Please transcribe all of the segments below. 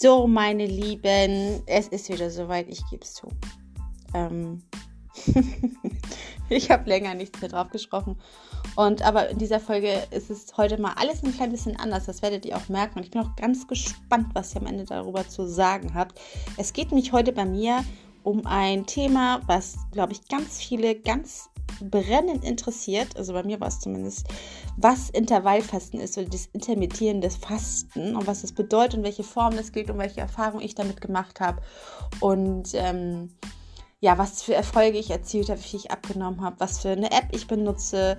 So, meine Lieben, es ist wieder soweit, ich gebe es zu. Ähm ich habe länger nichts mehr drauf gesprochen. Und aber in dieser Folge ist es heute mal alles ein klein bisschen anders. Das werdet ihr auch merken. Und ich bin auch ganz gespannt, was ihr am Ende darüber zu sagen habt. Es geht nämlich heute bei mir um ein Thema, was, glaube ich, ganz viele ganz brennend interessiert, also bei mir war es zumindest, was Intervallfasten ist oder das intermittierende Fasten und was es bedeutet und welche Form es gilt und welche Erfahrungen ich damit gemacht habe und ähm, ja, was für Erfolge ich erzielt habe, wie ich abgenommen habe, was für eine App ich benutze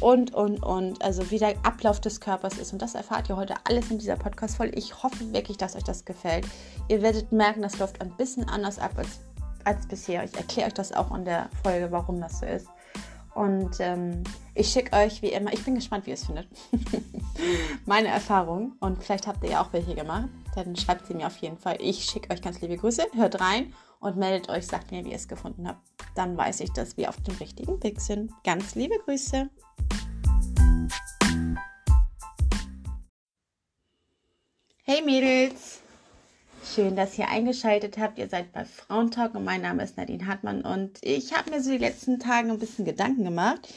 und, und, und. Also wie der Ablauf des Körpers ist. Und das erfahrt ihr heute alles in dieser Podcast-Folge. Ich hoffe wirklich, dass euch das gefällt. Ihr werdet merken, das läuft ein bisschen anders ab als, als bisher. Ich erkläre euch das auch in der Folge, warum das so ist. Und ähm, ich schicke euch wie immer, ich bin gespannt, wie ihr es findet, meine Erfahrung. Und vielleicht habt ihr ja auch welche gemacht. Dann schreibt sie mir auf jeden Fall. Ich schicke euch ganz liebe Grüße. Hört rein und meldet euch, sagt mir, wie ihr es gefunden habt. Dann weiß ich, dass wir auf dem richtigen Weg sind. Ganz liebe Grüße. Hey Mädels! Schön, dass ihr eingeschaltet habt. Ihr seid bei Frauentalk und mein Name ist Nadine Hartmann und ich habe mir so die letzten Tage ein bisschen Gedanken gemacht.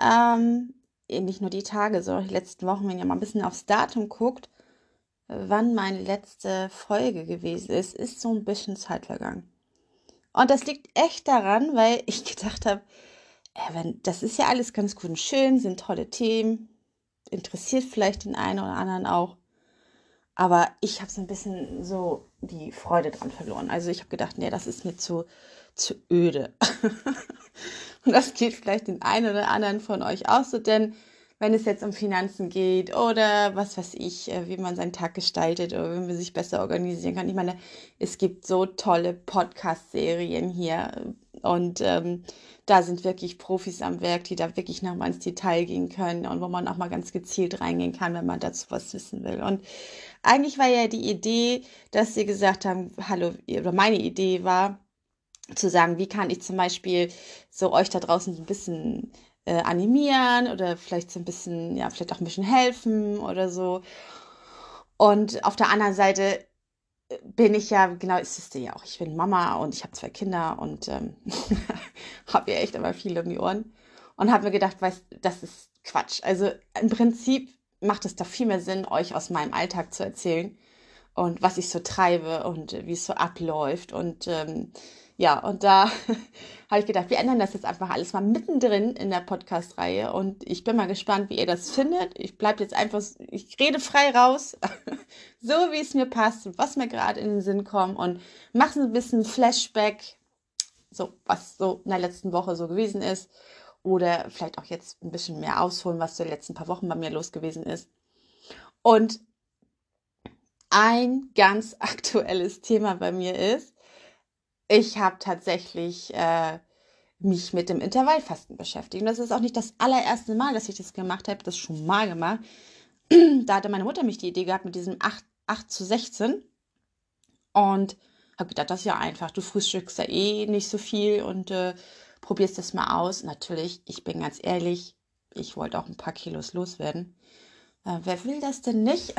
Ähm, nicht nur die Tage, sondern die letzten Wochen, wenn ihr mal ein bisschen aufs Datum guckt, wann meine letzte Folge gewesen ist, ist so ein bisschen Zeit vergangen. Und das liegt echt daran, weil ich gedacht habe, äh, das ist ja alles ganz gut und schön, sind tolle Themen, interessiert vielleicht den einen oder anderen auch. Aber ich habe so ein bisschen so die Freude dran verloren. Also ich habe gedacht, nee, das ist mir zu, zu öde. und das geht vielleicht den einen oder anderen von euch auch so, denn wenn es jetzt um Finanzen geht oder was weiß ich, äh, wie man seinen Tag gestaltet oder wie man sich besser organisieren kann. Ich meine, es gibt so tolle Podcast-Serien hier und ähm, da sind wirklich Profis am Werk, die da wirklich nochmal ins Detail gehen können und wo man auch mal ganz gezielt reingehen kann, wenn man dazu was wissen will. Und eigentlich war ja die Idee, dass sie gesagt haben, hallo, oder meine Idee war, zu sagen, wie kann ich zum Beispiel so euch da draußen ein bisschen äh, animieren oder vielleicht so ein bisschen, ja, vielleicht auch ein bisschen helfen oder so. Und auf der anderen Seite bin ich ja, genau, ist es ja auch, ich bin Mama und ich habe zwei Kinder und ähm, habe ja echt aber viel um die Ohren. Und habe mir gedacht, weißt das ist Quatsch. Also im Prinzip macht es doch viel mehr Sinn, euch aus meinem Alltag zu erzählen und was ich so treibe und wie es so abläuft und ähm, ja, und da habe ich gedacht, wir ändern das jetzt einfach alles mal mittendrin in der Podcast-Reihe und ich bin mal gespannt, wie ihr das findet. Ich bleibe jetzt einfach, ich rede frei raus, so wie es mir passt was mir gerade in den Sinn kommt und mache ein bisschen Flashback, so was so in der letzten Woche so gewesen ist oder vielleicht auch jetzt ein bisschen mehr ausholen, was so die letzten paar Wochen bei mir los gewesen ist. Und ein ganz aktuelles Thema bei mir ist, ich habe tatsächlich äh, mich mit dem Intervallfasten beschäftigt. Und das ist auch nicht das allererste Mal, dass ich das gemacht habe, das schon mal gemacht. da hatte meine Mutter mich die Idee gehabt mit diesem 8, 8 zu 16. Und habe gedacht, das ist ja einfach. Du frühstückst ja eh nicht so viel und äh, probierst das mal aus. Natürlich, ich bin ganz ehrlich, ich wollte auch ein paar Kilos loswerden. Äh, wer will das denn nicht?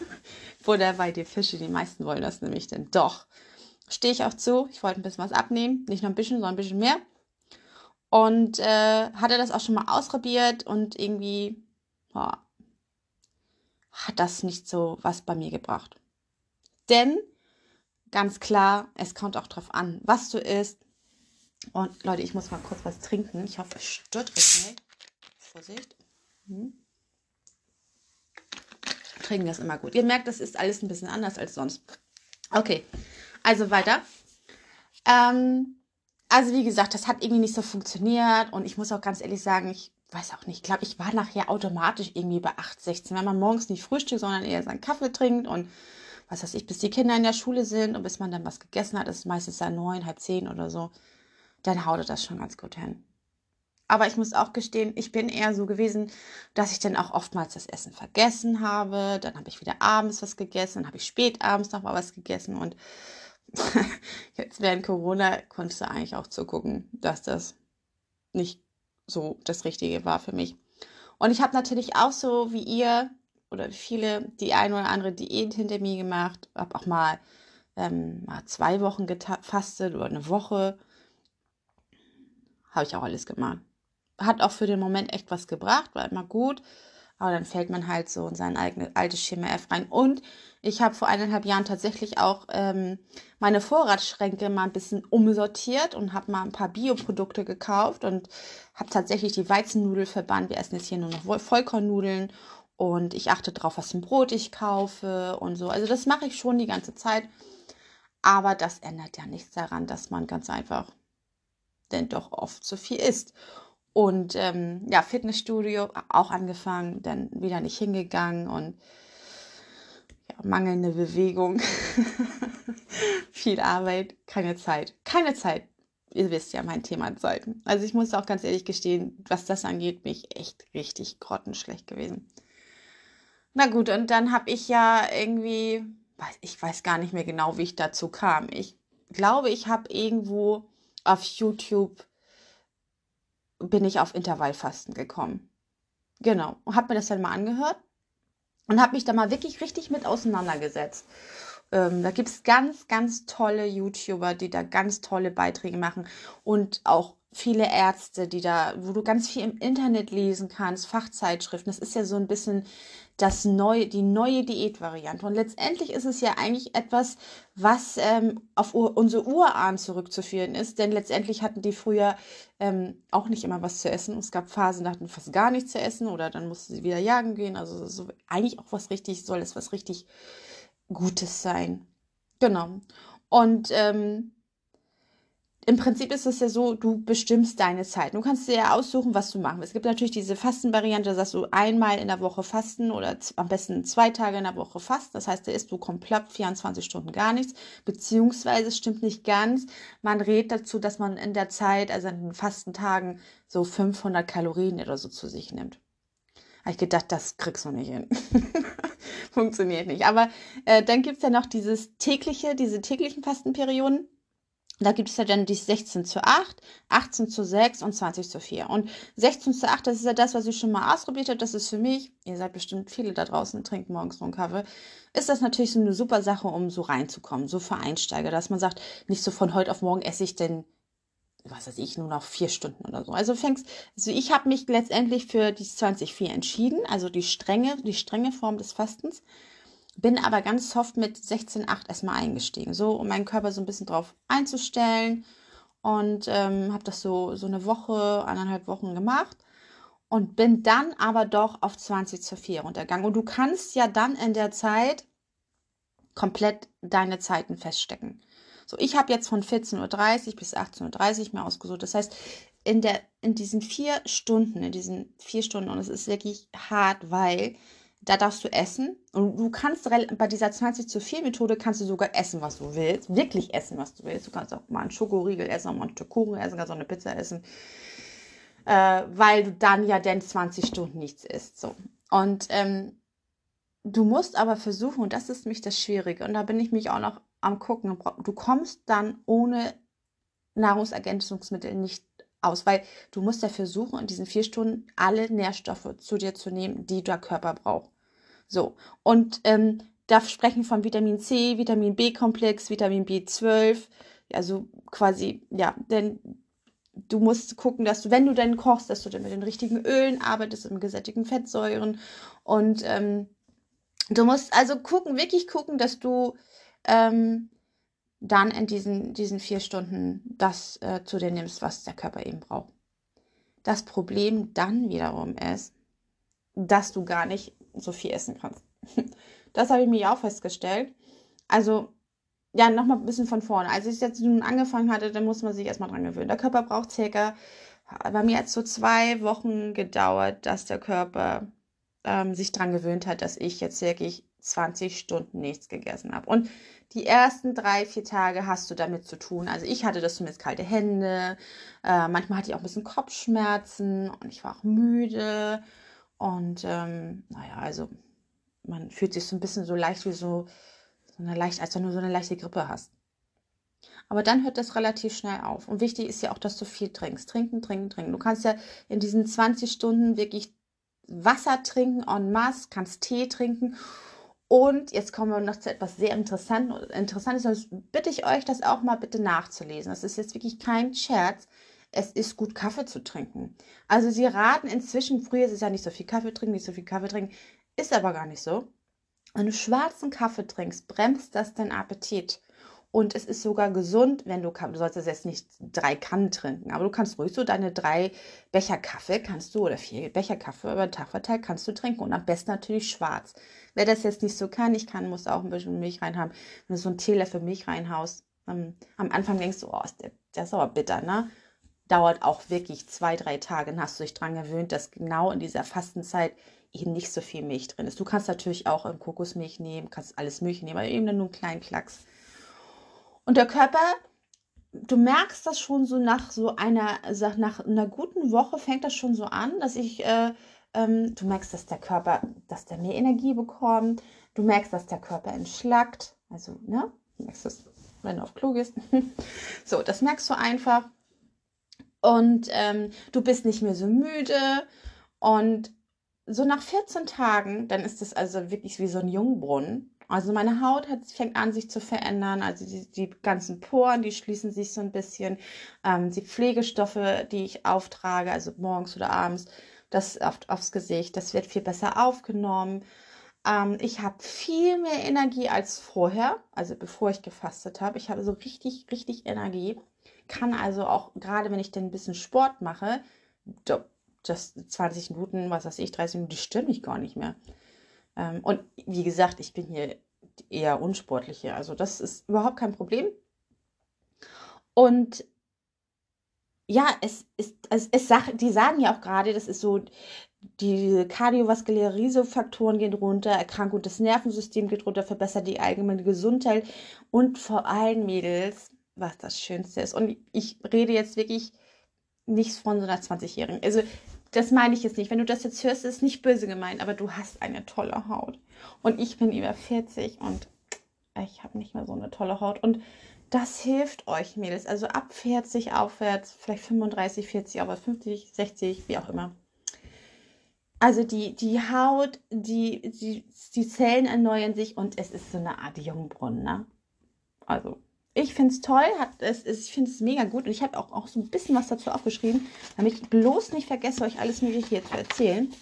Butter bei die Fische, die meisten wollen das nämlich denn doch stehe ich auch zu. Ich wollte ein bisschen was abnehmen. Nicht nur ein bisschen, sondern ein bisschen mehr. Und äh, hatte das auch schon mal ausprobiert und irgendwie boah, hat das nicht so was bei mir gebracht. Denn ganz klar, es kommt auch drauf an, was du isst. Und Leute, ich muss mal kurz was trinken. Ich hoffe, es stört euch nicht. Vorsicht. Hm. Trinken ist immer gut. Ihr merkt, das ist alles ein bisschen anders als sonst. Okay, also weiter. Ähm, also wie gesagt, das hat irgendwie nicht so funktioniert und ich muss auch ganz ehrlich sagen, ich weiß auch nicht, ich glaube, ich war nachher automatisch irgendwie bei 8, 16, wenn man morgens nicht frühstückt, sondern eher seinen Kaffee trinkt und was weiß ich, bis die Kinder in der Schule sind und bis man dann was gegessen hat, ist meistens dann neun, halb zehn oder so, dann haut das schon ganz gut hin. Aber ich muss auch gestehen, ich bin eher so gewesen, dass ich dann auch oftmals das Essen vergessen habe. Dann habe ich wieder abends was gegessen, dann habe ich spät abends noch mal was gegessen und jetzt während Corona konntest du eigentlich auch zugucken, dass das nicht so das Richtige war für mich. Und ich habe natürlich auch so wie ihr oder viele die eine oder andere Diät hinter mir gemacht, habe auch mal, ähm, mal zwei Wochen gefastet oder eine Woche. Habe ich auch alles gemacht. Hat auch für den Moment echt was gebracht, war immer gut. Aber dann fällt man halt so in sein eigenes altes Schema F rein. Und ich habe vor eineinhalb Jahren tatsächlich auch ähm, meine Vorratsschränke mal ein bisschen umsortiert und habe mal ein paar Bioprodukte gekauft und habe tatsächlich die Weizennudel verbannt. Wir essen jetzt hier nur noch Vollkornnudeln und ich achte darauf, was für ein Brot ich kaufe und so. Also das mache ich schon die ganze Zeit. Aber das ändert ja nichts daran, dass man ganz einfach denn doch oft zu viel isst. Und ähm, ja, Fitnessstudio auch angefangen, dann wieder nicht hingegangen und ja, mangelnde Bewegung, viel Arbeit, keine Zeit, keine Zeit. Ihr wisst ja mein Thema Zeiten. Also ich muss auch ganz ehrlich gestehen, was das angeht, bin ich echt richtig grottenschlecht gewesen. Na gut, und dann habe ich ja irgendwie, ich weiß gar nicht mehr genau, wie ich dazu kam. Ich glaube, ich habe irgendwo auf YouTube bin ich auf Intervallfasten gekommen. Genau. Habe mir das dann mal angehört und habe mich da mal wirklich richtig mit auseinandergesetzt. Ähm, da gibt es ganz, ganz tolle YouTuber, die da ganz tolle Beiträge machen und auch viele Ärzte, die da, wo du ganz viel im Internet lesen kannst, Fachzeitschriften. Das ist ja so ein bisschen das neue, die neue Diätvariante. Und letztendlich ist es ja eigentlich etwas, was ähm, auf unsere Urahn zurückzuführen ist, denn letztendlich hatten die früher ähm, auch nicht immer was zu essen. Es gab Phasen, da hatten fast gar nichts zu essen oder dann mussten sie wieder jagen gehen. Also so, eigentlich auch was richtig, soll es was richtig Gutes sein. Genau. Und ähm, im Prinzip ist es ja so, du bestimmst deine Zeit. Du kannst dir ja aussuchen, was du machen willst. Es gibt natürlich diese Fastenvariante, da sagst du einmal in der Woche fasten oder am besten zwei Tage in der Woche fasten. Das heißt, da isst du komplett 24 Stunden gar nichts. Beziehungsweise, es stimmt nicht ganz. Man rät dazu, dass man in der Zeit, also in den Fastentagen, so 500 Kalorien oder so zu sich nimmt. Habe ich gedacht, das kriegst du nicht hin. Funktioniert nicht. Aber äh, dann gibt es ja noch dieses tägliche, diese täglichen Fastenperioden. Da gibt es ja dann die 16 zu 8, 18 zu 6 und 20 zu 4. Und 16 zu 8, das ist ja das, was ich schon mal ausprobiert habe. Das ist für mich, ihr seid bestimmt viele da draußen, trinkt morgens so einen Kaffee, ist das natürlich so eine super Sache, um so reinzukommen, so für Einsteiger, dass man sagt, nicht so von heute auf morgen esse ich denn, was weiß ich, nur noch vier Stunden oder so. Also fängst, also ich habe mich letztendlich für die 20-4 entschieden, also die strenge, die strenge Form des Fastens. Bin aber ganz soft mit 16,8 erstmal eingestiegen, so um meinen Körper so ein bisschen drauf einzustellen. Und ähm, habe das so, so eine Woche, eineinhalb Wochen gemacht. Und bin dann aber doch auf 20 zu 4 runtergegangen. Und du kannst ja dann in der Zeit komplett deine Zeiten feststecken. So, ich habe jetzt von 14.30 Uhr bis 18.30 Uhr mir ausgesucht. Das heißt, in, der, in diesen vier Stunden, in diesen vier Stunden, und es ist wirklich hart, weil da darfst du essen. Und du kannst bei dieser 20 zu 4 Methode kannst du sogar essen, was du willst. Wirklich essen, was du willst. Du kannst auch mal einen Schokoriegel essen, auch mal einen Kuchen essen, kannst auch eine Pizza essen. Äh, weil du dann ja denn 20 Stunden nichts isst. So. Und ähm, du musst aber versuchen, und das ist nämlich das Schwierige, und da bin ich mich auch noch am gucken, du kommst dann ohne Nahrungsergänzungsmittel nicht aus, weil du musst ja versuchen, in diesen vier Stunden alle Nährstoffe zu dir zu nehmen, die der Körper braucht. So, und ähm, da sprechen von Vitamin C, Vitamin B-Komplex, Vitamin B12, also quasi, ja, denn du musst gucken, dass du, wenn du denn kochst, dass du dann mit den richtigen Ölen arbeitest, mit gesättigten Fettsäuren. Und ähm, du musst also gucken, wirklich gucken, dass du ähm, dann in diesen, diesen vier Stunden das äh, zu dir nimmst, was der Körper eben braucht. Das Problem dann wiederum ist, dass du gar nicht so viel essen kannst. Das habe ich mir auch festgestellt. Also, ja, nochmal ein bisschen von vorne. Als ich jetzt nun angefangen hatte, dann muss man sich erstmal dran gewöhnen. Der Körper braucht circa, bei mir hat es so zwei Wochen gedauert, dass der Körper ähm, sich dran gewöhnt hat, dass ich jetzt wirklich 20 Stunden nichts gegessen habe. Und die ersten drei, vier Tage hast du damit zu tun. Also ich hatte das zumindest kalte Hände, äh, manchmal hatte ich auch ein bisschen Kopfschmerzen und ich war auch müde. Und ähm, naja, also man fühlt sich so ein bisschen so leicht wie so, so eine leicht, als wenn du so eine leichte Grippe hast. Aber dann hört das relativ schnell auf. Und wichtig ist ja auch, dass du viel trinkst. Trinken, trinken, trinken. Du kannst ja in diesen 20 Stunden wirklich Wasser trinken en masse, kannst Tee trinken. Und jetzt kommen wir noch zu etwas sehr Interessantes. Interessantes. Das bitte ich euch, das auch mal bitte nachzulesen. Das ist jetzt wirklich kein Scherz. Es ist gut, Kaffee zu trinken. Also sie raten inzwischen, früher ist es ja nicht so viel Kaffee trinken, nicht so viel Kaffee trinken. Ist aber gar nicht so. Wenn du schwarzen Kaffee trinkst, bremst das deinen Appetit. Und es ist sogar gesund, wenn du, du sollst jetzt nicht drei Kannen trinken, aber du kannst ruhig so deine drei Becher Kaffee kannst du oder vier Becher Kaffee über den Tag verteilt kannst du trinken und am besten natürlich schwarz. Wer das jetzt nicht so kann, ich kann, muss auch ein bisschen Milch reinhaben. Wenn du so einen Teelöffel Milch reinhaust, ähm, am Anfang denkst du, oh, der ist aber bitter, ne? Dauert auch wirklich zwei, drei Tage. Dann hast du dich daran gewöhnt, dass genau in dieser Fastenzeit eben nicht so viel Milch drin ist. Du kannst natürlich auch Kokosmilch nehmen, kannst alles Milch nehmen, aber eben nur einen kleinen Klacks. Und der Körper, du merkst das schon so nach so einer, nach einer guten Woche fängt das schon so an, dass ich, äh, ähm, du merkst, dass der Körper, dass der mehr Energie bekommt. Du merkst, dass der Körper entschlackt. Also, ne? Du merkst das, wenn du auf Klo gehst. so, das merkst du einfach. Und ähm, du bist nicht mehr so müde. Und so nach 14 Tagen, dann ist es also wirklich wie so ein Jungbrunnen. Also meine Haut hat, fängt an, sich zu verändern. Also die, die ganzen Poren, die schließen sich so ein bisschen. Ähm, die Pflegestoffe, die ich auftrage, also morgens oder abends, das auf, aufs Gesicht, das wird viel besser aufgenommen. Ähm, ich habe viel mehr Energie als vorher, also bevor ich gefastet habe. Ich habe so richtig, richtig Energie. Kann also auch, gerade wenn ich dann ein bisschen Sport mache, das 20 Minuten, was weiß ich, 30 Minuten, die stimmt mich gar nicht mehr. Ähm, und wie gesagt, ich bin hier eher unsportliche. Also das ist überhaupt kein Problem. Und ja, es ist, es, es sagt, die sagen ja auch gerade, das ist so, die kardiovaskuläre Risikofaktoren gehen runter, Erkrankung des Nervensystems geht runter, verbessert die allgemeine Gesundheit und vor allem Mädels, was das Schönste ist. Und ich rede jetzt wirklich nichts von so einer 20-Jährigen. Also das meine ich jetzt nicht. Wenn du das jetzt hörst, ist nicht böse gemeint, aber du hast eine tolle Haut. Und ich bin über 40 und ich habe nicht mehr so eine tolle Haut. Und das hilft euch, Mädels. Also ab 40 aufwärts, vielleicht 35, 40, aber 50, 60, wie auch immer. Also die, die Haut, die, die, die Zellen erneuern sich und es ist so eine Art Jungbrunnen. Ne? Also ich finde es toll, hat, es, ich finde es mega gut und ich habe auch, auch so ein bisschen was dazu aufgeschrieben, damit ich bloß nicht vergesse, euch alles Mögliche hier zu erzählen.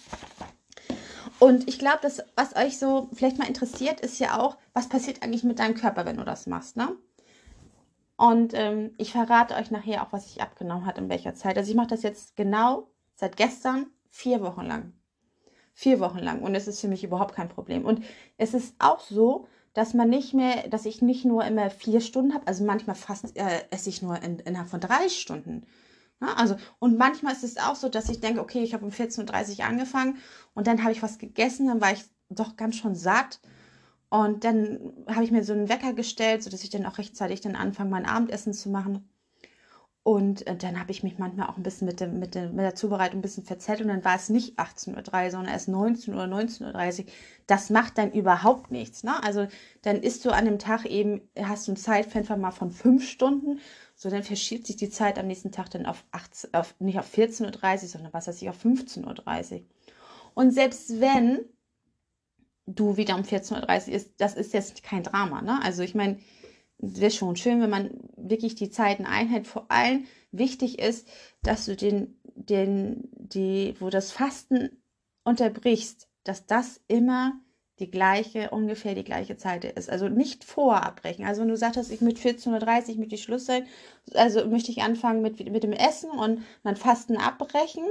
Und ich glaube, dass was euch so vielleicht mal interessiert, ist ja auch, was passiert eigentlich mit deinem Körper, wenn du das machst, ne? Und ähm, ich verrate euch nachher auch, was ich abgenommen habe in welcher Zeit. Also ich mache das jetzt genau seit gestern vier Wochen lang. Vier Wochen lang. Und es ist für mich überhaupt kein Problem. Und es ist auch so, dass man nicht mehr, dass ich nicht nur immer vier Stunden habe, also manchmal fast äh, esse ich nur in, innerhalb von drei Stunden. Ja, also, und manchmal ist es auch so, dass ich denke, okay, ich habe um 14.30 Uhr angefangen und dann habe ich was gegessen, dann war ich doch ganz schon satt. Und dann habe ich mir so einen Wecker gestellt, sodass ich dann auch rechtzeitig dann anfange, mein Abendessen zu machen. Und äh, dann habe ich mich manchmal auch ein bisschen mit, dem, mit, dem, mit der Zubereitung ein bisschen verzählt und dann war es nicht 18.03 Uhr, sondern erst 19 Uhr, 19.30 Uhr. Das macht dann überhaupt nichts. Ne? Also dann isst du an dem Tag eben, hast du ein Zeitfenster mal von fünf Stunden, so dann verschiebt sich die Zeit am nächsten Tag dann auf, 18, auf nicht auf 14.30 Uhr, sondern was weiß ich, auf 15.30 Uhr. Und selbst wenn du wieder um 14.30 Uhr isst, das ist jetzt kein Drama. Ne? Also ich meine, wäre schon schön, wenn man wirklich die Zeiten einhält. Vor allem wichtig ist, dass du den, den, die, wo das Fasten unterbrichst, dass das immer die gleiche, ungefähr die gleiche Zeit ist. Also nicht vorabbrechen. Also wenn du sagst, ich mit 14.30 Uhr möchte ich Schluss sein, also möchte ich anfangen mit, mit dem Essen und mein Fasten abbrechen,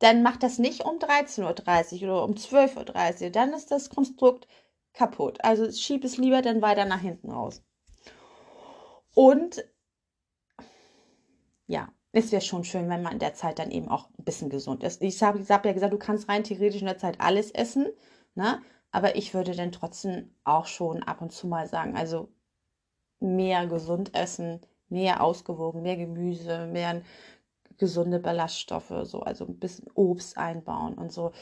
dann mach das nicht um 13.30 Uhr oder um 12.30 Uhr. Dann ist das Konstrukt kaputt. Also schieb es lieber dann weiter nach hinten raus. Und ja, es wäre schon schön, wenn man in der Zeit dann eben auch ein bisschen gesund ist. Ich habe hab ja gesagt, du kannst rein theoretisch in der Zeit alles essen, ne? aber ich würde dann trotzdem auch schon ab und zu mal sagen, also mehr gesund essen, mehr ausgewogen, mehr Gemüse, mehr gesunde Ballaststoffe, so, also ein bisschen Obst einbauen und so.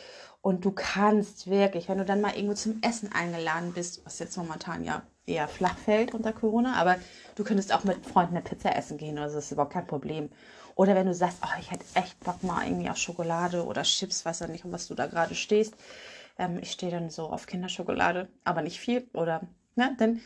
Und du kannst wirklich, wenn du dann mal irgendwo zum Essen eingeladen bist, was jetzt momentan ja eher flach fällt unter Corona. Aber du könntest auch mit Freunden eine Pizza essen gehen, also das ist überhaupt kein Problem. Oder wenn du sagst, oh, ich hätte echt Bock mal irgendwie auf Schokolade oder Chips, weiß ja nicht, um was du da gerade stehst. Ähm, ich stehe dann so auf Kinderschokolade, aber nicht viel. Oder, ne, dann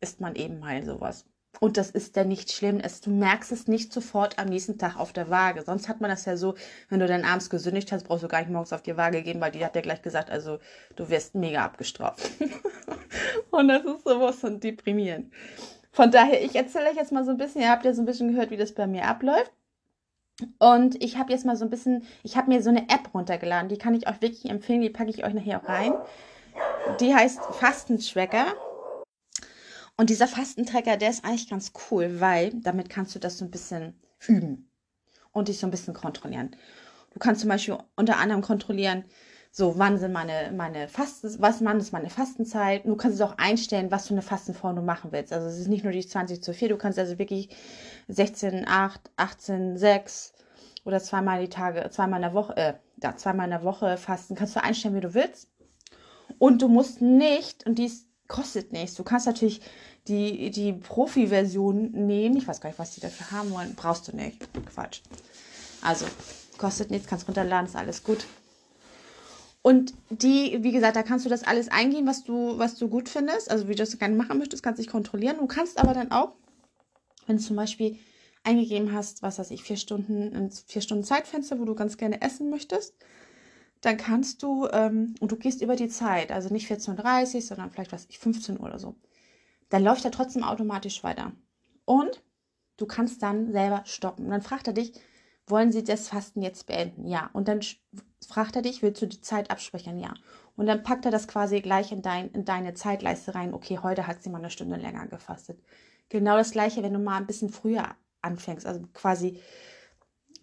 isst man eben mal sowas. Und das ist dann nicht schlimm. Es, du merkst es nicht sofort am nächsten Tag auf der Waage. Sonst hat man das ja so, wenn du dann abends gesündigt hast, brauchst du gar nicht morgens auf die Waage gehen, weil die hat ja gleich gesagt, also du wirst mega abgestraft. und das ist sowas von deprimierend. Von daher, ich erzähle euch jetzt mal so ein bisschen, ihr habt ja so ein bisschen gehört, wie das bei mir abläuft. Und ich habe jetzt mal so ein bisschen, ich habe mir so eine App runtergeladen, die kann ich euch wirklich empfehlen, die packe ich euch nachher auch rein. Die heißt Fastentracker. Und dieser Fastentracker, der ist eigentlich ganz cool, weil damit kannst du das so ein bisschen üben und dich so ein bisschen kontrollieren. Du kannst zum Beispiel unter anderem kontrollieren, so wann sind meine, meine Fasten, was wann ist meine Fastenzeit. Du kannst es auch einstellen, was für eine Fastenform du machen willst. Also es ist nicht nur die 20 zu 4, du kannst also wirklich 16, 8, 18, 6 oder zweimal die Tage, zweimal in der Woche, äh, ja, zweimal in der Woche fasten. Kannst du einstellen, wie du willst. Und du musst nicht, und dies kostet nichts. Du kannst natürlich die, die Profi-Version nehmen. Ich weiß gar nicht, was die dafür haben wollen. Brauchst du nicht. Quatsch. Also, kostet nichts, kannst runterladen, ist alles gut. Und die, wie gesagt, da kannst du das alles eingehen, was du, was du gut findest. Also, wie du das gerne machen möchtest, kannst du dich kontrollieren. Du kannst aber dann auch, wenn du zum Beispiel eingegeben hast, was weiß ich, vier Stunden, vier Stunden Zeitfenster, wo du ganz gerne essen möchtest, dann kannst du, ähm, und du gehst über die Zeit, also nicht 14.30 Uhr, sondern vielleicht, was ich, 15 Uhr oder so, dann läuft er trotzdem automatisch weiter. Und du kannst dann selber stoppen. Und dann fragt er dich, wollen Sie das Fasten jetzt beenden? Ja. Und dann fragt er dich, willst du die Zeit absprechen? Ja. Und dann packt er das quasi gleich in, dein, in deine Zeitleiste rein. Okay, heute hat sie mal eine Stunde länger gefastet. Genau das gleiche, wenn du mal ein bisschen früher anfängst. Also quasi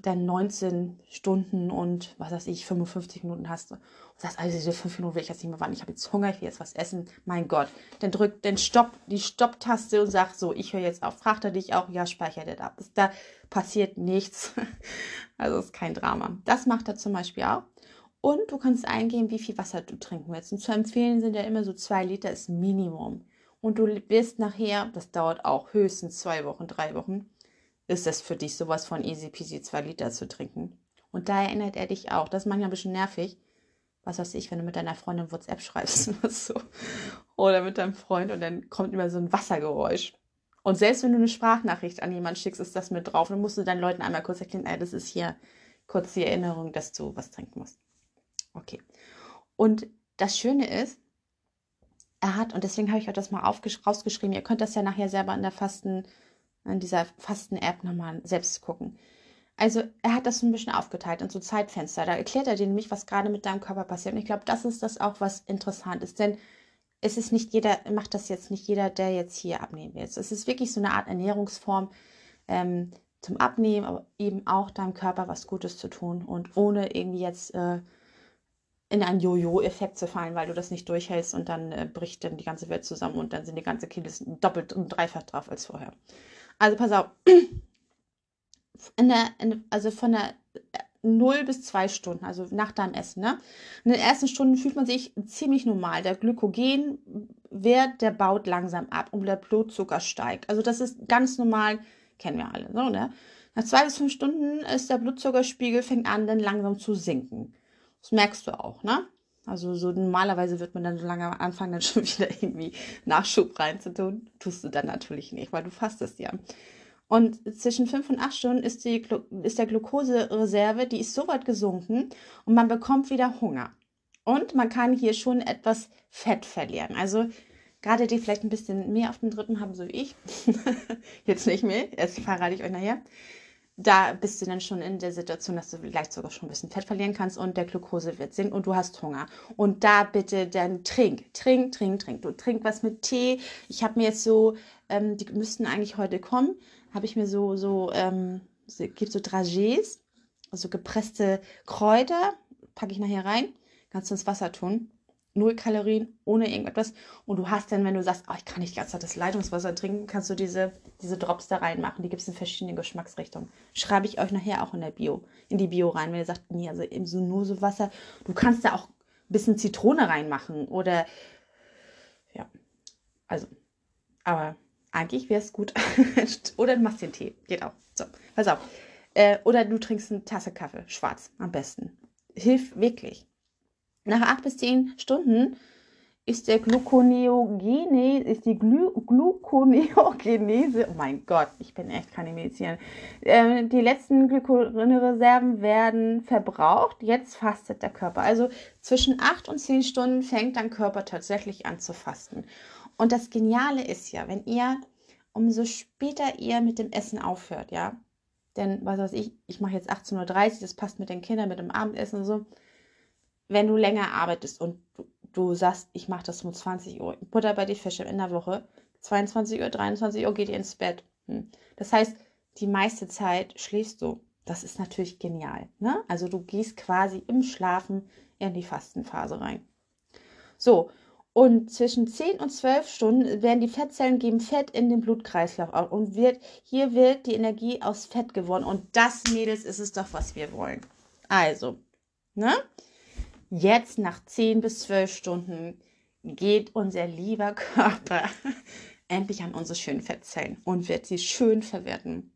dann 19 Stunden und was weiß ich, 55 Minuten hast. Und sagst, also diese 5 Minuten will ich jetzt nicht mehr warten, ich habe jetzt Hunger, ich will jetzt was essen. Mein Gott. Dann drück den Stopp, die Stopptaste und sag so, ich höre jetzt auf. Fragt er dich auch, ja, speichert er ab. Da passiert nichts. Also ist kein Drama. Das macht er zum Beispiel auch. Und du kannst eingeben, wie viel Wasser du trinken willst. Und zu empfehlen sind ja immer so zwei Liter ist Minimum. Und du wirst nachher, das dauert auch höchstens zwei Wochen, drei Wochen, ist es für dich sowas von easy peasy zwei Liter zu trinken. Und da erinnert er dich auch. Das ist manchmal ein bisschen nervig. Was weiß ich, wenn du mit deiner Freundin WhatsApp schreibst oder so. Oder mit deinem Freund und dann kommt immer so ein Wassergeräusch. Und selbst wenn du eine Sprachnachricht an jemanden schickst, ist das mit drauf. Dann musst du deinen Leuten einmal kurz erklären, ey, das ist hier kurz die Erinnerung, dass du was trinken musst. Okay. Und das Schöne ist, er hat, und deswegen habe ich euch das mal rausgeschrieben, ihr könnt das ja nachher selber in der Fasten, in dieser Fasten-App nochmal selbst gucken. Also er hat das so ein bisschen aufgeteilt in so Zeitfenster. Da erklärt er dir nämlich, was gerade mit deinem Körper passiert. Und ich glaube, das ist das auch, was interessant ist. Denn es ist nicht jeder, macht das jetzt nicht jeder, der jetzt hier abnehmen will. Es ist wirklich so eine Art Ernährungsform ähm, zum Abnehmen, aber eben auch deinem Körper was Gutes zu tun und ohne irgendwie jetzt äh, in einen Jojo-Effekt zu fallen, weil du das nicht durchhältst und dann äh, bricht dann die ganze Welt zusammen und dann sind die ganze Kilos doppelt und dreifach drauf als vorher. Also pass auf. In der, in, also von der 0 äh, bis 2 Stunden, also nach deinem Essen. Ne? In den ersten Stunden fühlt man sich ziemlich normal. Der Glykogenwert, der baut langsam ab und der Blutzucker steigt. Also das ist ganz normal, kennen wir alle. So, ne? Nach zwei bis fünf Stunden ist der Blutzuckerspiegel fängt an, dann langsam zu sinken. Das merkst du auch, ne? Also so normalerweise wird man dann so lange anfangen, dann schon wieder irgendwie Nachschub reinzutun. Tust du dann natürlich nicht, weil du fastest ja. Und zwischen fünf und acht Stunden ist, die, ist der Glukosereserve, die ist so weit gesunken und man bekommt wieder Hunger. Und man kann hier schon etwas Fett verlieren. Also gerade die vielleicht ein bisschen mehr auf dem dritten haben, so wie ich. Jetzt nicht mehr, das verrate ich euch nachher da bist du dann schon in der Situation, dass du vielleicht sogar schon ein bisschen Fett verlieren kannst und der Glucose wird sinken und du hast Hunger. Und da bitte dann trink, trink, trink, trink. Du trink was mit Tee. Ich habe mir jetzt so, ähm, die müssten eigentlich heute kommen, habe ich mir so, so, ähm, so gibt so Dragés, also gepresste Kräuter, packe ich nachher rein, kannst du ins Wasser tun null Kalorien, ohne irgendetwas. Und du hast dann, wenn du sagst, oh, ich kann nicht Zeit das Leitungswasser trinken, kannst du diese, diese Drops da reinmachen. Die gibt es in verschiedenen Geschmacksrichtungen. Schreibe ich euch nachher auch in der Bio, in die Bio rein, wenn ihr sagt, nee, also nur so Wasser. Du kannst da auch ein bisschen Zitrone reinmachen oder ja, also Aber eigentlich wäre es gut. oder du machst den Tee. Geht auch. So, pass auf. Äh, oder du trinkst eine Tasse Kaffee, schwarz am besten. Hilft wirklich. Nach acht bis zehn Stunden ist der Gluconeogene, ist die Glu Gluconeogenese, oh mein Gott, ich bin echt keine Medizinerin. Äh, die letzten Glykogenreserven werden verbraucht, jetzt fastet der Körper. Also zwischen acht und zehn Stunden fängt dein Körper tatsächlich an zu fasten. Und das Geniale ist ja, wenn ihr, umso später ihr mit dem Essen aufhört, ja, denn was weiß ich, ich mache jetzt 18.30 Uhr, das passt mit den Kindern, mit dem Abendessen und so, wenn du länger arbeitest und du, du sagst, ich mache das um 20 Uhr, Butter bei die Fische in der Woche, 22 Uhr, 23 Uhr geht ihr ins Bett. Hm. Das heißt, die meiste Zeit schläfst du. Das ist natürlich genial. Ne? Also du gehst quasi im Schlafen in die Fastenphase rein. So, und zwischen 10 und 12 Stunden werden die Fettzellen geben Fett in den Blutkreislauf auf und wird, hier wird die Energie aus Fett gewonnen. Und das, Mädels, ist es doch, was wir wollen. Also, ne? Jetzt nach 10 bis 12 Stunden geht unser lieber Körper endlich an unsere schönen Fettzellen und wird sie schön verwerten.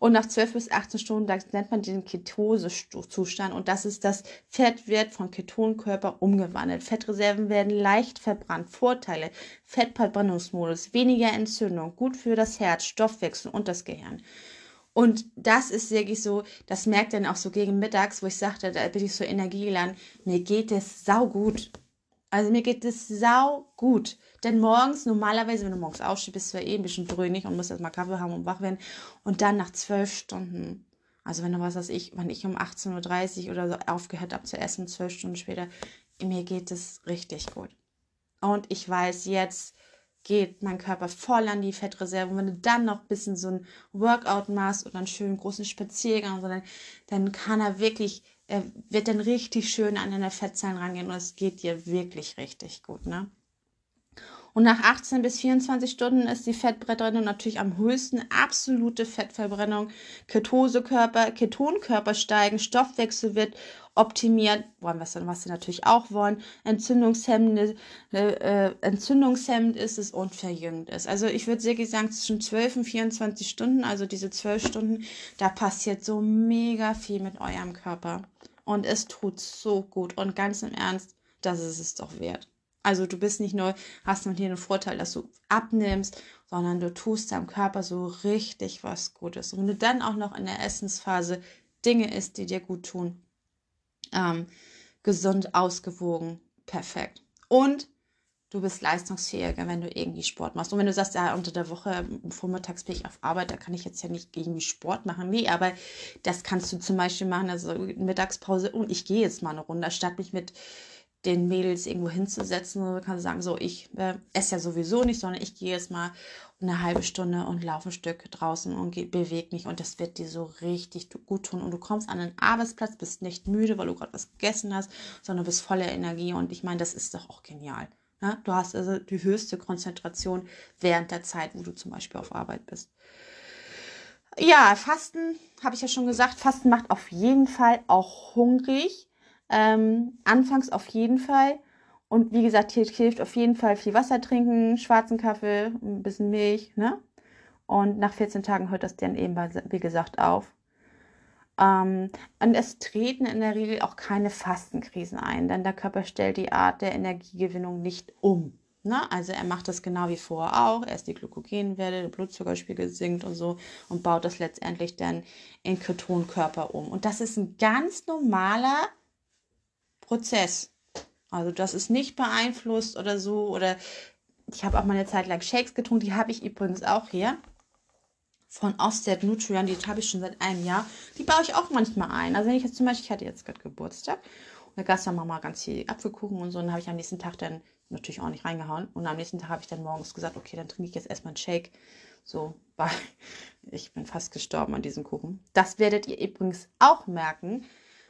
Und nach 12 bis 18 Stunden, da nennt man den Ketose-Zustand. Und das ist das Fett wird von Ketonkörper umgewandelt. Fettreserven werden leicht verbrannt. Vorteile: Fettverbrennungsmodus, weniger Entzündung, gut für das Herz, Stoffwechsel und das Gehirn. Und das ist wirklich so, das merkt dann auch so gegen mittags, wo ich sagte, da bin ich so energiegeladen, mir geht es saugut. Also mir geht es sau gut. Denn morgens, normalerweise, wenn du morgens aufstehst, bist du ja eh ein bisschen dröhnig und musst erstmal Kaffee haben und wach werden. Und dann nach zwölf Stunden, also wenn du was weiß ich, wenn ich um 18.30 Uhr oder so aufgehört habe zu essen, zwölf Stunden später, mir geht es richtig gut. Und ich weiß, jetzt geht mein Körper voll an die Fettreserve. Und wenn du dann noch ein bisschen so ein Workout machst oder einen schönen großen Spaziergang, dann, dann kann er wirklich er wird dann richtig schön an deine Fettzellen rangehen und es geht dir wirklich richtig gut, ne? Und nach 18 bis 24 Stunden ist die Fettverbrennung natürlich am höchsten. Absolute Fettverbrennung, Ketosekörper, Ketonkörper steigen, Stoffwechsel wird optimiert, wollen wir dann, was sie natürlich auch wollen, entzündungshemmend, äh, äh, entzündungshemmend ist es und verjüngt ist. Also ich würde wirklich sagen, zwischen 12 und 24 Stunden, also diese 12 Stunden, da passiert so mega viel mit eurem Körper. Und es tut so gut. Und ganz im Ernst, das ist es doch wert. Also du bist nicht nur, hast nur hier einen Vorteil, dass du abnimmst, sondern du tust deinem Körper so richtig was Gutes. Und wenn du dann auch noch in der Essensphase Dinge isst, die dir gut tun, ähm, gesund, ausgewogen, perfekt. Und du bist leistungsfähiger, wenn du irgendwie Sport machst. Und wenn du sagst, ja, unter der Woche, vormittags bin ich auf Arbeit, da kann ich jetzt ja nicht irgendwie Sport machen. Nee, aber das kannst du zum Beispiel machen, also Mittagspause und ich gehe jetzt mal eine Runde, statt mich mit den Mädels irgendwo hinzusetzen. Du kannst sagen, so, ich äh, esse ja sowieso nicht, sondern ich gehe jetzt mal eine halbe Stunde und laufe ein Stück draußen und bewege mich und das wird dir so richtig gut tun und du kommst an den Arbeitsplatz, bist nicht müde, weil du gerade was gegessen hast, sondern bist voller Energie und ich meine, das ist doch auch genial. Ne? Du hast also die höchste Konzentration während der Zeit, wo du zum Beispiel auf Arbeit bist. Ja, Fasten, habe ich ja schon gesagt, Fasten macht auf jeden Fall auch hungrig. Ähm, anfangs auf jeden Fall. Und wie gesagt, hier hilft auf jeden Fall viel Wasser trinken, schwarzen Kaffee, ein bisschen Milch, ne? Und nach 14 Tagen hört das dann eben, wie gesagt, auf. Ähm, und es treten in der Regel auch keine Fastenkrisen ein, denn der Körper stellt die Art der Energiegewinnung nicht um. Ne? Also er macht das genau wie vorher auch. Erst die Glykogenwerte, der Blutzuckerspiegel sinkt und so und baut das letztendlich dann in Ketonkörper um. Und das ist ein ganz normaler Prozess. Also das ist nicht beeinflusst oder so. Oder ich habe auch mal eine Zeit lang Shakes getrunken. Die habe ich übrigens auch hier. Von Osted Nutrian. Die habe ich schon seit einem Jahr. Die baue ich auch manchmal ein. Also wenn ich jetzt zum Beispiel, ich hatte jetzt gerade Geburtstag. Und da gab es dann mal ganz viel Apfelkuchen und so. Und dann habe ich am nächsten Tag dann natürlich auch nicht reingehauen. Und am nächsten Tag habe ich dann morgens gesagt, okay, dann trinke ich jetzt erstmal einen Shake. So, weil ich bin fast gestorben an diesem Kuchen. Das werdet ihr übrigens auch merken,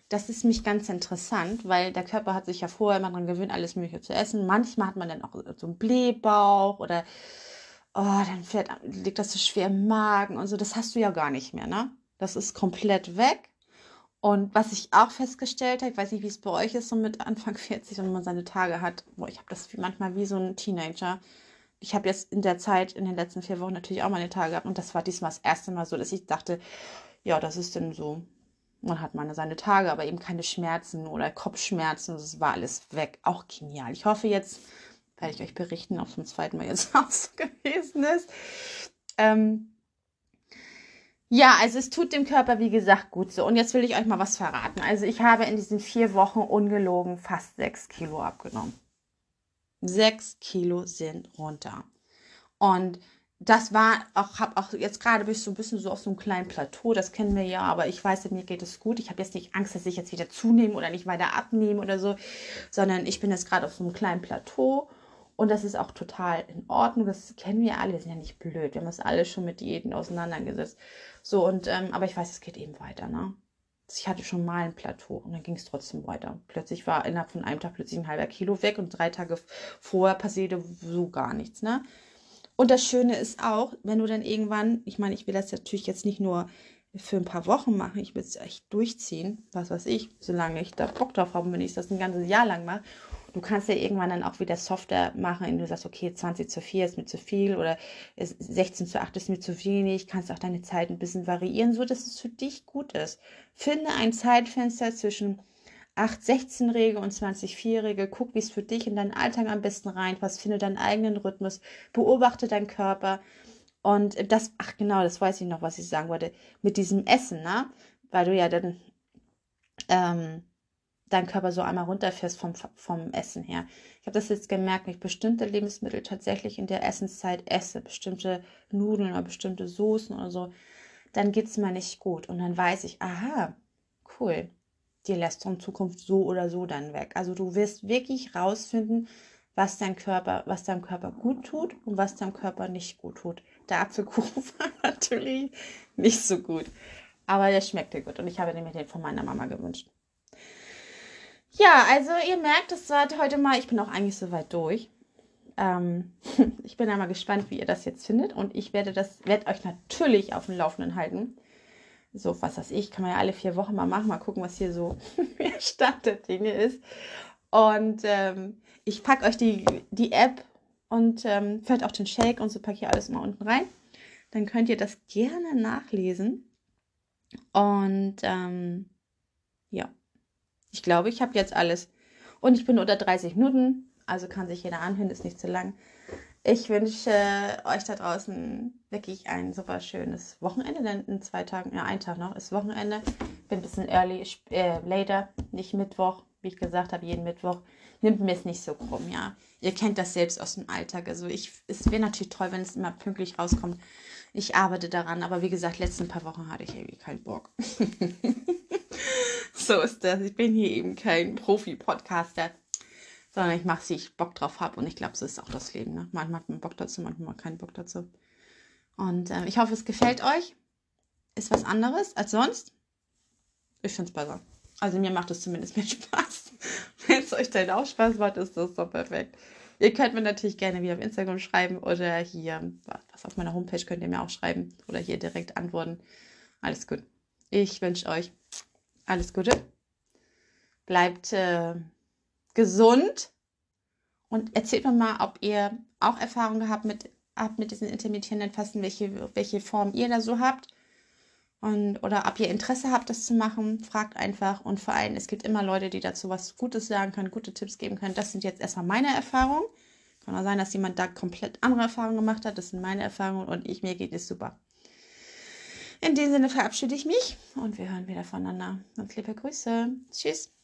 das ist mich ganz interessant, weil der Körper hat sich ja vorher immer daran gewöhnt, alles Mögliche zu essen. Manchmal hat man dann auch so einen Blähbauch oder oh, dann fährt, liegt das so schwer im Magen und so. Das hast du ja gar nicht mehr, ne? Das ist komplett weg. Und was ich auch festgestellt habe, ich weiß nicht, wie es bei euch ist, so mit Anfang 40, wenn man seine Tage hat, boah, ich habe das manchmal wie so ein Teenager. ich habe jetzt in der Zeit, in den letzten vier Wochen natürlich auch meine Tage gehabt und das war diesmal das erste Mal so, dass ich dachte, ja, das ist denn so. Man hat meine seine Tage, aber eben keine Schmerzen oder Kopfschmerzen. Das war alles weg. Auch genial. Ich hoffe jetzt, werde ich euch berichten, ob es zum zweiten Mal jetzt auch so gewesen ist. Ähm, ja, also es tut dem Körper, wie gesagt, gut so. Und jetzt will ich euch mal was verraten. Also ich habe in diesen vier Wochen ungelogen fast sechs Kilo abgenommen. Sechs Kilo sind runter. Und das war auch, habe auch jetzt gerade bin ich so ein bisschen so auf so einem kleinen Plateau, das kennen wir ja, aber ich weiß, mir geht es gut. Ich habe jetzt nicht Angst, dass ich jetzt wieder zunehme oder nicht weiter abnehme oder so, sondern ich bin jetzt gerade auf so einem kleinen Plateau und das ist auch total in Ordnung. Das kennen wir alle, wir sind ja nicht blöd, wir haben uns alle schon mit Diäten auseinandergesetzt. So, und ähm, aber ich weiß, es geht eben weiter, ne? ich hatte schon mal ein Plateau und dann ging es trotzdem weiter. Plötzlich war innerhalb von einem Tag plötzlich ein halber Kilo weg und drei Tage vorher passierte so gar nichts, ne? Und das Schöne ist auch, wenn du dann irgendwann, ich meine, ich will das natürlich jetzt nicht nur für ein paar Wochen machen, ich will es echt durchziehen, was weiß ich, solange ich da Bock drauf habe, wenn ich das ein ganzes Jahr lang mache. Du kannst ja irgendwann dann auch wieder softer machen, indem du sagst, okay, 20 zu 4 ist mir zu viel oder 16 zu 8 ist mir zu wenig. Kannst auch deine Zeit ein bisschen variieren, so dass es für dich gut ist. Finde ein Zeitfenster zwischen 8-16-Regel und 20-4-Regel. Guck, wie es für dich in deinen Alltag am besten reinpasst. Finde deinen eigenen Rhythmus. Beobachte deinen Körper. Und das, ach genau, das weiß ich noch, was ich sagen wollte. Mit diesem Essen, ne? Weil du ja dann ähm, deinen Körper so einmal runterfährst vom, vom Essen her. Ich habe das jetzt gemerkt, wenn ich bestimmte Lebensmittel tatsächlich in der Essenszeit esse, bestimmte Nudeln oder bestimmte Soßen oder so, dann geht es mir nicht gut. Und dann weiß ich, aha, cool dir lässt in Zukunft so oder so dann weg. Also du wirst wirklich rausfinden, was dein Körper, was deinem Körper gut tut und was deinem Körper nicht gut tut. Der Apfelkuchen war natürlich nicht so gut, aber der schmeckte gut und ich habe mir den von meiner Mama gewünscht. Ja, also ihr merkt, es war heute mal, ich bin auch eigentlich soweit durch. Ähm, ich bin einmal gespannt, wie ihr das jetzt findet und ich werde das, werde euch natürlich auf dem Laufenden halten so, was weiß ich, kann man ja alle vier Wochen mal machen, mal gucken, was hier so der Stand der Dinge ist. Und ähm, ich packe euch die, die App und ähm, vielleicht auch den Shake und so packe ich alles mal unten rein. Dann könnt ihr das gerne nachlesen. Und ähm, ja, ich glaube, ich habe jetzt alles. Und ich bin unter 30 Minuten, also kann sich jeder anhören, ist nicht zu lang. Ich wünsche euch da draußen wirklich ein super schönes Wochenende, denn in zwei Tagen, ja, ein Tag noch ist Wochenende. Bin ein bisschen early, äh, later, nicht Mittwoch, wie ich gesagt habe, jeden Mittwoch. Nimmt mir es nicht so krumm, ja. Ihr kennt das selbst aus dem Alltag. Also ich, es wäre natürlich toll, wenn es immer pünktlich rauskommt. Ich arbeite daran, aber wie gesagt, letzten paar Wochen hatte ich irgendwie keinen Bock. so ist das. Ich bin hier eben kein Profi-Podcaster sondern ich mache es, wie ich Bock drauf habe. Und ich glaube, so ist auch das Leben. Ne? Manchmal hat man Bock dazu, manchmal keinen Bock dazu. Und äh, ich hoffe, es gefällt euch. Ist was anderes als sonst. Ich finde es besser. Also mir macht es zumindest mehr Spaß. Wenn es euch dann auch Spaß macht, ist das doch perfekt. Ihr könnt mir natürlich gerne wieder auf Instagram schreiben oder hier, was auf meiner Homepage könnt ihr mir auch schreiben oder hier direkt antworten. Alles gut. Ich wünsche euch alles Gute. Bleibt äh, gesund. Und erzählt mir mal, ob ihr auch Erfahrung gehabt mit, habt mit diesen intermittierenden Fasten, welche, welche Form ihr da so habt. Und, oder ob ihr Interesse habt, das zu machen, fragt einfach. Und vor allem, es gibt immer Leute, die dazu was Gutes sagen können, gute Tipps geben können. Das sind jetzt erstmal meine Erfahrungen. Kann auch sein, dass jemand da komplett andere Erfahrungen gemacht hat. Das sind meine Erfahrungen und ich, mir geht es super. In dem Sinne verabschiede ich mich und wir hören wieder voneinander. Und liebe Grüße. Tschüss.